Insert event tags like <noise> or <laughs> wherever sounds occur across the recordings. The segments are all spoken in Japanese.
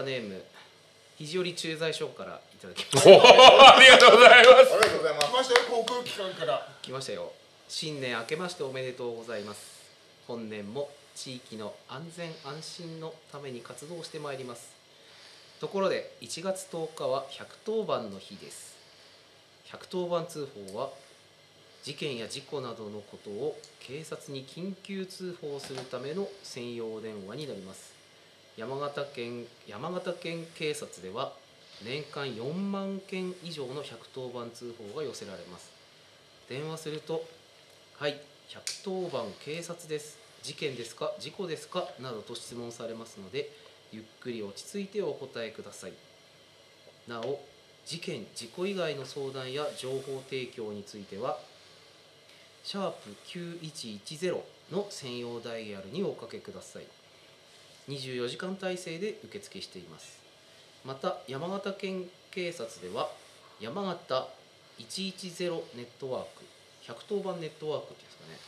湯治場ネーム肘折駐在所からいただきましおーありがとうございます。ありがとうございます。来ましたよ航空機関から。来ましたよ。新年明けましておめでとうございます。本年も地域の安全安心のために活動してまいります。ところで1月10日は110番の日です。110番通報は事件や事故などのことを警察に緊急通報するための専用電話になります山形県山形県警察では年間4万件以上の110番通報が寄せられます。電話すると「はい110番警察です。事件ですか事故ですか?」などと質問されますのでゆっくり落ち着いてお答えください。なお事件事故以外の相談や情報提供についてはシャープ9110の専用ダイヤルにおかけください。24時間体制で受付しています。また山形県警察では山形110ネットワーク110番ネットワークっていうんですかね。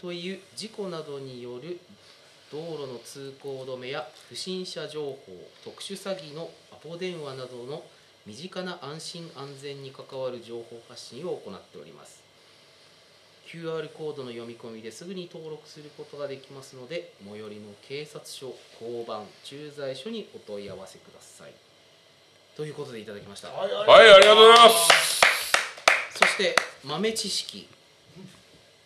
という事故などによる道路の通行止めや不審者情報特殊詐欺のアポ電話などの身近な安心安全に関わる情報発信を行っております。QR コードの読み込みですぐに登録することができますので最寄りの警察署交番駐在所にお問い合わせください。ということでいただきました。はいはいありがとうございます。そして豆知識。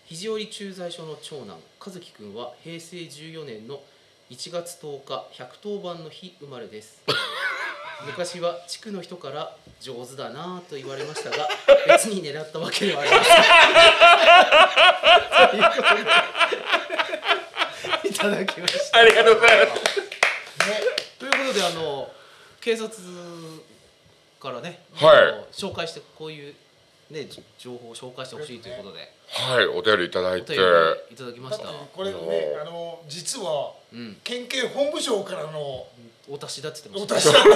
肘折駐在所の長男和樹くんは平成14年の1月10日110番の日生まれです昔は地区の人から上手だなぁと言われましたが <laughs> 別に狙ったわけではありません。といただきましたありがとうございますということであの警察からね、はい。紹介してこういうねじ情報を紹介してほしいということで。はい。お便りいただいて。お便りいただきました。これねあの実はうん、県警本部長からのお達しだって言っておました、達しだった。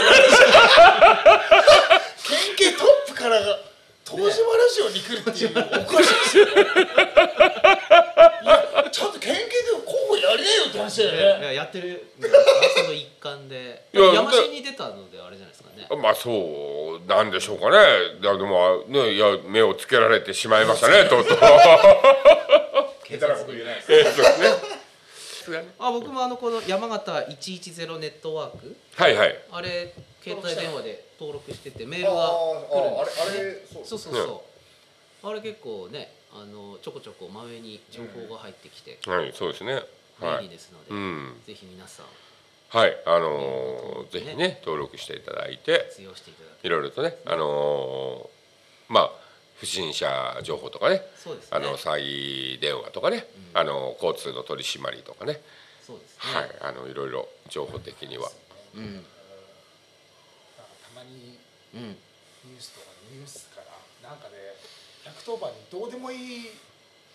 県警トップからが東島ラジオに来るっていうおかしいですよ。ねいやちゃんと県警で候補やりなよって話だいよね。ややってるその一環で。いや山市に出たのであれじゃないですかね。まあそうなんでしょうかね。いやでもねいや目をつけられてしまいましたねとうとう。<laughs> 下手なこと言えないです。え <laughs> ーそうですね。あ僕もあのこの山形110ネットワーク。はいはい。あれ携帯電話で登録しててメールあが来るんですよね。あれあれそう。そうそうそう、あれ結構ねあのちょこちょこまめに情報が入ってきてはいそうですね。便はい。利ですので、うん。ぜひ皆さん。はいあのーぜひね登録していただいて活用していただきいろいろとねあのーまあ不審者情報とかね。ね。あの詐欺電話とかね、あの交通の取り締まりとかね、そうですね、はい。あのいろいろ情報的には。うん。たまにうん。ニュースとかニュースからなんかで110番にどうでもいい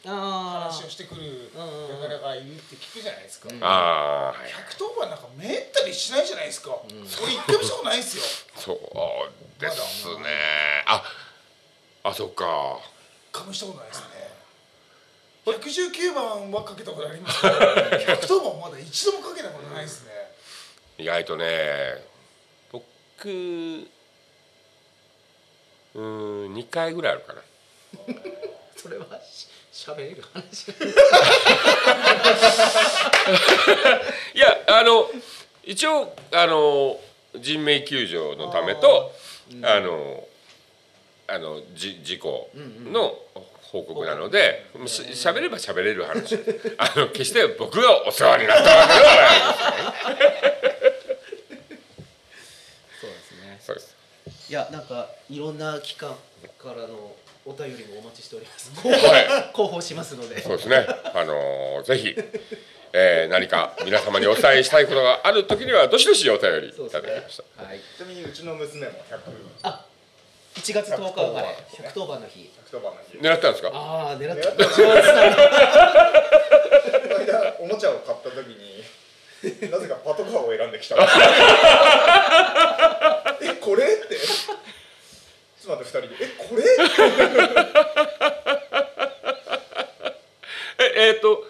あ話をしてくるうんうんうん。輩がいるって聞くじゃないですか、うん。ああはい。110番なんかめったにしないじゃないですか、ん。俺一回もしたことないですよ。<laughs> そうですね。ああそっか。かもしたことないですね。119番はかけたことありますけど110番はまだ一度もかけたことないですね。意外とね僕うーん2回ぐらいあるかな。<laughs> それはししゃべれる話。<laughs> いやあの一応あの人命救助のためとあ,、のあのじ事故の報告なので、ししゃべればしゃべれる話。<laughs> あの決して僕がお世話になったわけではないそうですね。そうです。いやなんかいろんな機関からのお便りもお待ちしております。<laughs> はい。広報しますので。そうですね。あのーぜひ、えー何か皆様にお伝えしたいことがあるときにはどしどしお便りいただきました。はい。ちなみにうちの娘も100あ1月10日生まれ。110番の日110番の日狙ったんですか？ああ狙っ狙った <laughs> おもちゃを買った時になぜかパトカーを選んできた。<laughs> えこれ？って。妻と二人で。えこれ？<laughs> ええーと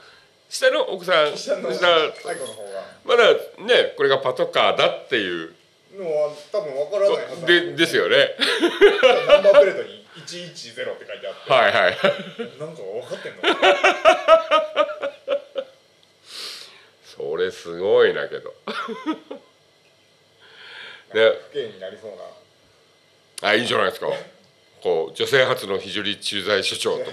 下の奥さん下の下愛子の方が。まだねこれがパトカーだっていうのは多分わからないはずだでですよね。ナンバープレートに110って書いてあって、はいはい。なんか分かってんの？それすごいなけど。ね不敬になりそうな。あいいんじゃないですか。こう女性初の非常に駐在所長とか。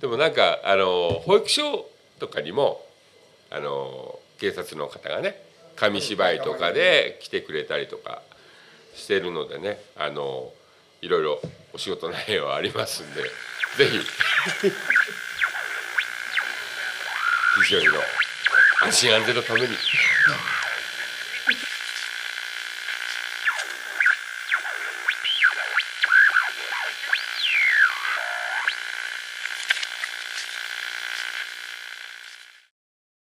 でもなんかあの保育所とかにもあの警察の方がね紙芝居とかで来てくれたりとかしてるのでねあのいろいろお仕事内容はありますんでぜひ非常にの安心安全のために。